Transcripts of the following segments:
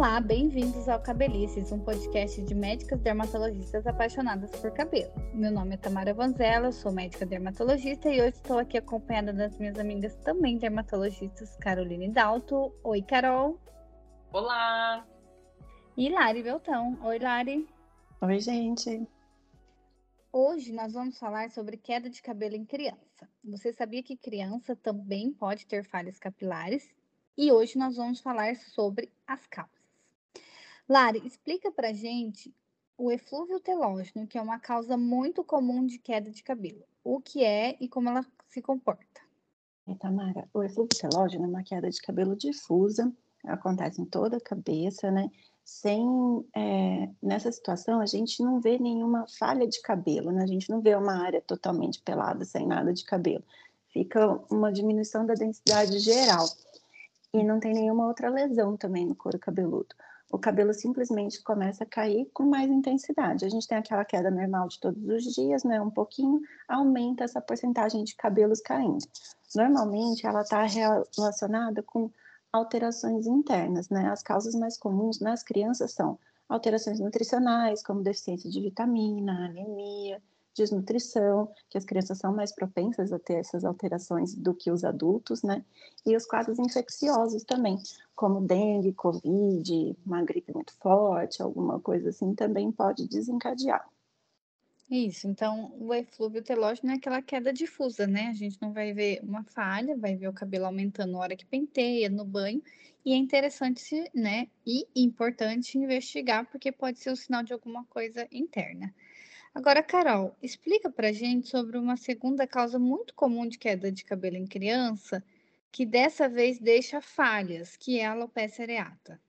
Olá, bem-vindos ao Cabelices, um podcast de médicas dermatologistas apaixonadas por cabelo. Meu nome é Tamara Vanzella, sou médica dermatologista e hoje estou aqui acompanhada das minhas amigas também dermatologistas, Caroline Dalto. Oi, Carol. Olá. E Lari Beltão. Oi, Lari. Oi, gente. Hoje nós vamos falar sobre queda de cabelo em criança. Você sabia que criança também pode ter falhas capilares? E hoje nós vamos falar sobre as causas. Lari, explica pra gente o eflúvio telógeno, que é uma causa muito comum de queda de cabelo. O que é e como ela se comporta? É, Tamara, o eflúvio telógeno é uma queda de cabelo difusa, acontece em toda a cabeça, né? Sem, é, nessa situação, a gente não vê nenhuma falha de cabelo, né? A gente não vê uma área totalmente pelada, sem nada de cabelo. Fica uma diminuição da densidade geral. E não tem nenhuma outra lesão também no couro cabeludo o cabelo simplesmente começa a cair com mais intensidade. A gente tem aquela queda normal de todos os dias, né? Um pouquinho aumenta essa porcentagem de cabelos caindo. Normalmente ela está relacionada com alterações internas, né? As causas mais comuns nas crianças são alterações nutricionais, como deficiência de vitamina, anemia, desnutrição, que as crianças são mais propensas a ter essas alterações do que os adultos, né? E os quadros infecciosos também, como dengue, covid, uma gripe muito forte, alguma coisa assim, também pode desencadear. Isso, então o eflúvio telógeno é aquela queda difusa, né? A gente não vai ver uma falha, vai ver o cabelo aumentando na hora que penteia, no banho, e é interessante, né? E importante investigar, porque pode ser o sinal de alguma coisa interna. Agora, Carol, explica pra gente sobre uma segunda causa muito comum de queda de cabelo em criança, que dessa vez deixa falhas, que é a alopecia areata.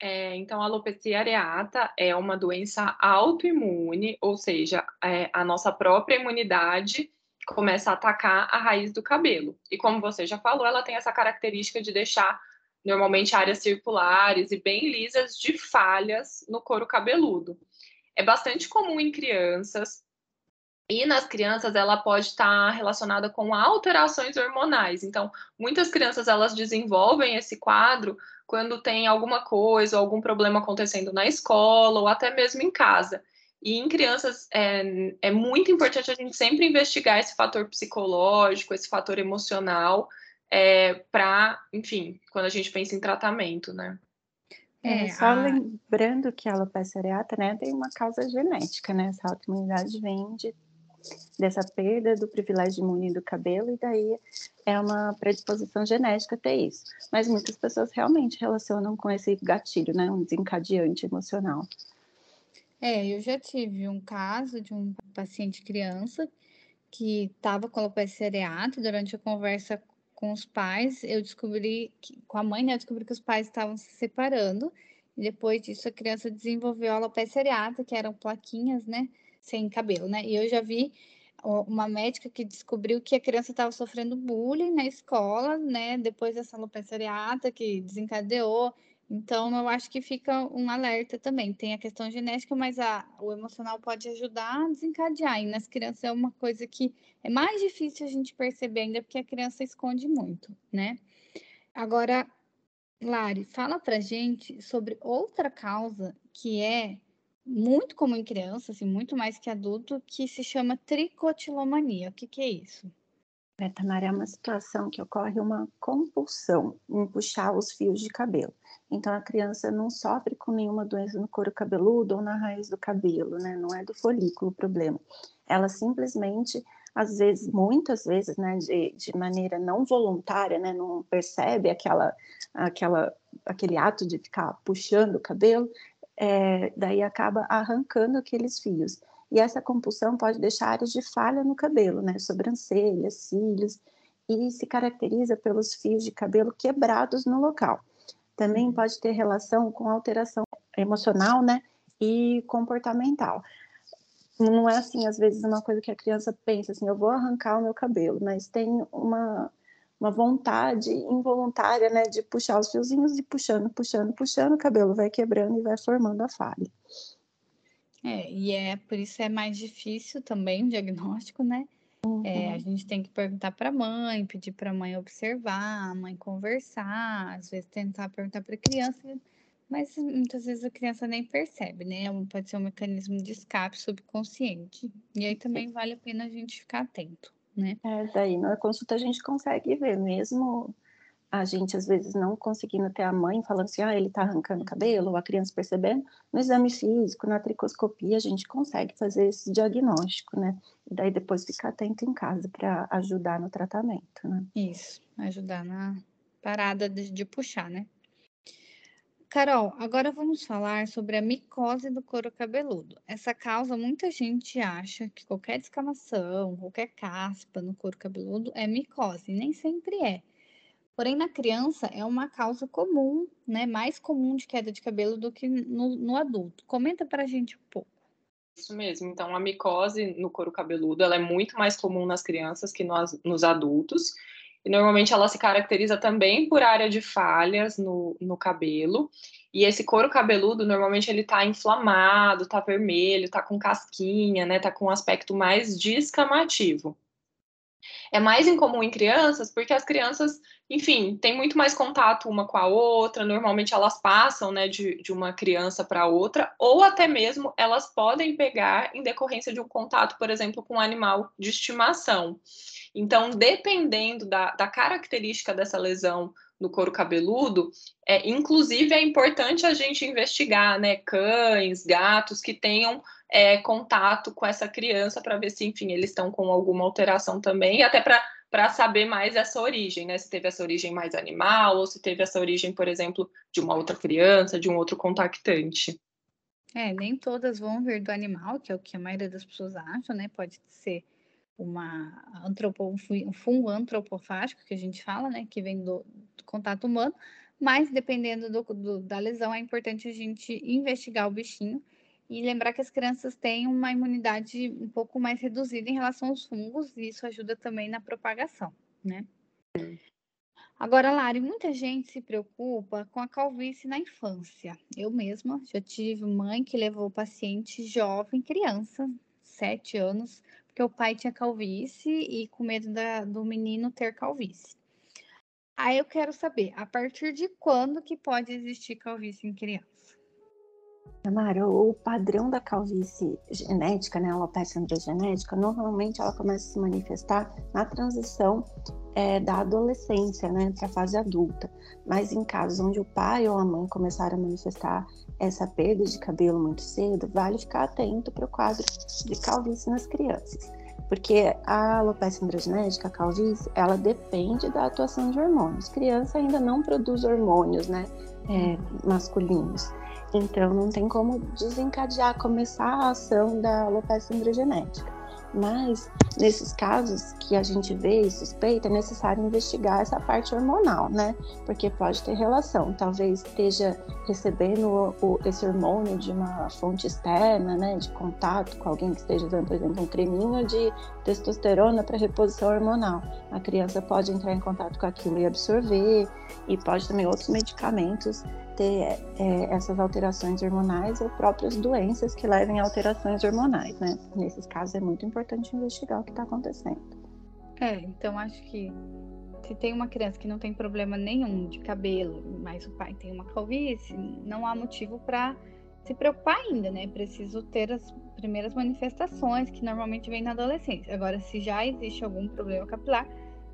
É, então, a alopecia areata é uma doença autoimune, ou seja, é, a nossa própria imunidade começa a atacar a raiz do cabelo. E como você já falou, ela tem essa característica de deixar normalmente áreas circulares e bem lisas de falhas no couro cabeludo é bastante comum em crianças. E nas crianças ela pode estar relacionada com alterações hormonais. Então, muitas crianças elas desenvolvem esse quadro quando tem alguma coisa, algum problema acontecendo na escola ou até mesmo em casa. E em crianças é, é muito importante a gente sempre investigar esse fator psicológico, esse fator emocional, é, para, enfim, quando a gente pensa em tratamento, né? É, é, só a... lembrando que a alopecia areata, né, tem uma causa genética, né? Essa autoimunidade vem de, dessa perda do privilégio imune do cabelo e daí é uma predisposição genética ter isso. Mas muitas pessoas realmente relacionam com esse gatilho, né? Um desencadeante emocional. É, eu já tive um caso de um paciente criança que estava com alopecia areata durante a conversa com os pais, eu descobri que, com a mãe, né, eu descobri que os pais estavam se separando. E depois disso, a criança desenvolveu alopecia areata, que eram plaquinhas, né, sem cabelo, né? E eu já vi uma médica que descobriu que a criança estava sofrendo bullying na escola, né, depois dessa alopecia areata que desencadeou. Então, eu acho que fica um alerta também. Tem a questão genética, mas a, o emocional pode ajudar a desencadear. E nas crianças é uma coisa que é mais difícil a gente perceber ainda, porque a criança esconde muito, né? Agora, Lari, fala pra gente sobre outra causa que é muito comum em criança, assim, muito mais que adulto, que se chama tricotilomania. O que, que é isso? É, Tamara, é uma situação que ocorre uma compulsão em puxar os fios de cabelo. Então, a criança não sofre com nenhuma doença no couro cabeludo ou na raiz do cabelo, né? Não é do folículo o problema. Ela simplesmente, às vezes, muitas vezes, né, de, de maneira não voluntária, né, não percebe aquela, aquela, aquele ato de ficar puxando o cabelo, é, daí acaba arrancando aqueles fios. E essa compulsão pode deixar áreas de falha no cabelo, né? Sobrancelhas, cílios, e se caracteriza pelos fios de cabelo quebrados no local. Também uhum. pode ter relação com alteração emocional, né? E comportamental. Não é assim, às vezes, uma coisa que a criança pensa assim, eu vou arrancar o meu cabelo, mas tem uma, uma vontade involuntária, né, de puxar os fiozinhos e puxando, puxando, puxando, o cabelo vai quebrando e vai formando a falha. É, e é por isso é mais difícil também o diagnóstico, né? Uhum. É, a uhum. gente tem que perguntar para a mãe, pedir para a mãe observar, a mãe conversar, às vezes tentar perguntar para a criança, mas muitas vezes a criança nem percebe, né? Pode ser um mecanismo de escape subconsciente. E aí também vale a pena a gente ficar atento, né? É, daí na consulta a gente consegue ver mesmo a gente às vezes não conseguindo ter a mãe falando assim, ah, ele tá arrancando cabelo, ou a criança percebendo, no exame físico, na tricoscopia, a gente consegue fazer esse diagnóstico, né? E daí depois ficar atento em casa para ajudar no tratamento, né? Isso, ajudar na parada de, de puxar, né? Carol, agora vamos falar sobre a micose do couro cabeludo. Essa causa, muita gente acha que qualquer descamação, qualquer caspa no couro cabeludo é micose, nem sempre é. Porém, na criança é uma causa comum, né? Mais comum de queda de cabelo do que no, no adulto. Comenta para a gente um pouco. Isso mesmo. Então, a micose no couro cabeludo ela é muito mais comum nas crianças que nos, nos adultos. E normalmente ela se caracteriza também por área de falhas no, no cabelo. E esse couro cabeludo, normalmente ele tá inflamado, tá vermelho, tá com casquinha, né? Tá com um aspecto mais descamativo. É mais incomum em crianças, porque as crianças, enfim, têm muito mais contato uma com a outra, normalmente elas passam, né, de, de uma criança para outra, ou até mesmo elas podem pegar em decorrência de um contato, por exemplo, com um animal de estimação. Então, dependendo da, da característica dessa lesão no couro cabeludo, é, inclusive é importante a gente investigar, né, cães, gatos que tenham é, contato com essa criança para ver se, enfim, eles estão com alguma alteração também, até para saber mais essa origem, né? Se teve essa origem mais animal, ou se teve essa origem, por exemplo, de uma outra criança, de um outro contactante. É, nem todas vão vir do animal, que é o que a maioria das pessoas acham, né? Pode ser uma antropo, um fungo antropofágico, que a gente fala, né? Que vem do, do contato humano, mas dependendo do, do, da lesão, é importante a gente investigar o bichinho e lembrar que as crianças têm uma imunidade um pouco mais reduzida em relação aos fungos, e isso ajuda também na propagação, né? Agora, Lari, muita gente se preocupa com a calvície na infância. Eu mesma já tive mãe que levou paciente jovem, criança, sete anos, porque o pai tinha calvície e com medo da, do menino ter calvície. Aí eu quero saber, a partir de quando que pode existir calvície em criança? Amara, o padrão da calvície genética, né, alopecia androgenética, normalmente ela começa a se manifestar na transição é, da adolescência, né, para a fase adulta. Mas em casos onde o pai ou a mãe começaram a manifestar essa perda de cabelo muito cedo, vale ficar atento para o quadro de calvície nas crianças. Porque a alopecia androgenética, a calvície, ela depende da atuação de hormônios. Criança ainda não produz hormônios, né, é, masculinos. Então, não tem como desencadear, começar a ação da alopecia androgenética. Mas, nesses casos que a gente vê e suspeita, é necessário investigar essa parte hormonal, né? Porque pode ter relação. Talvez esteja recebendo o, esse hormônio de uma fonte externa, né? De contato com alguém que esteja usando, por exemplo, um creminho de testosterona para reposição hormonal. A criança pode entrar em contato com aquilo e absorver, e pode também outros medicamentos ter é, essas alterações hormonais ou próprias doenças que levem a alterações hormonais, né? Nesses casos é muito importante investigar o que está acontecendo. É, então acho que se tem uma criança que não tem problema nenhum de cabelo, mas o pai tem uma calvície, não há motivo para se preocupar ainda, né? Preciso ter as primeiras manifestações que normalmente vêm na adolescência. Agora, se já existe algum problema capilar,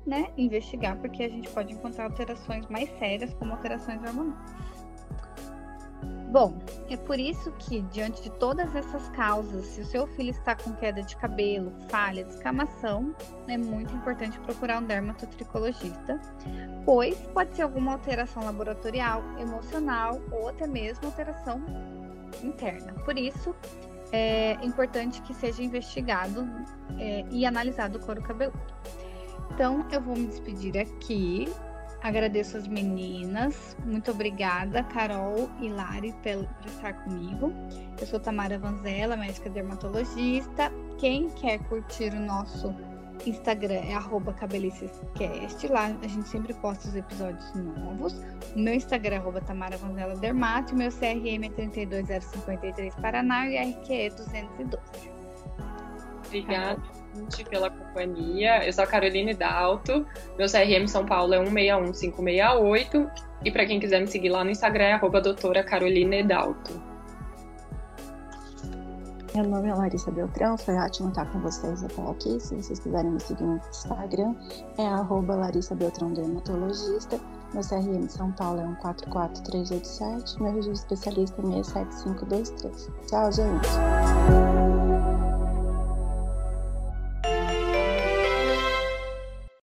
né, investigar, porque a gente pode encontrar alterações mais sérias, como alterações hormonais. Bom, é por isso que, diante de todas essas causas, se o seu filho está com queda de cabelo, falha, descamação, é muito importante procurar um dermatotricologista, pois pode ser alguma alteração laboratorial, emocional ou até mesmo alteração interna. Por isso, é importante que seja investigado é, e analisado o couro cabeludo. Então, eu vou me despedir aqui. Agradeço as meninas. Muito obrigada, Carol e Lari, por estar comigo. Eu sou Tamara Vanzella, médica dermatologista. Quem quer curtir o nosso Instagram é cabelicescast. Lá a gente sempre posta os episódios novos. O meu Instagram é arroba Tamara Vanzella Dermato. O meu CRM é 32053 Paraná e RQE é 212. Obrigada pela companhia. Eu sou a Caroline Dalto. Meu CRM São Paulo é 161568. E para quem quiser me seguir lá no Instagram é arroba doutora Carolina Edalto. Meu nome é Larissa Beltrão, foi ótimo estar com vocês até aqui. Se vocês quiserem me seguir no Instagram, é Larissa Beltrão Dermatologista. Meu CRM São Paulo é 144387, meu registro especialista é 67523. Tchau, gente!